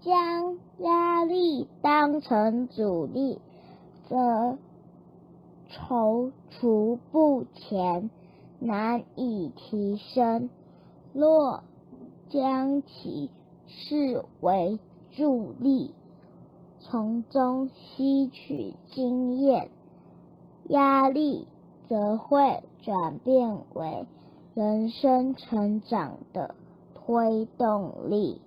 将压力当成阻力则踌躇不前难以提升。若将其视为助力从中吸取经验压力则会转变为人生成长的推动力。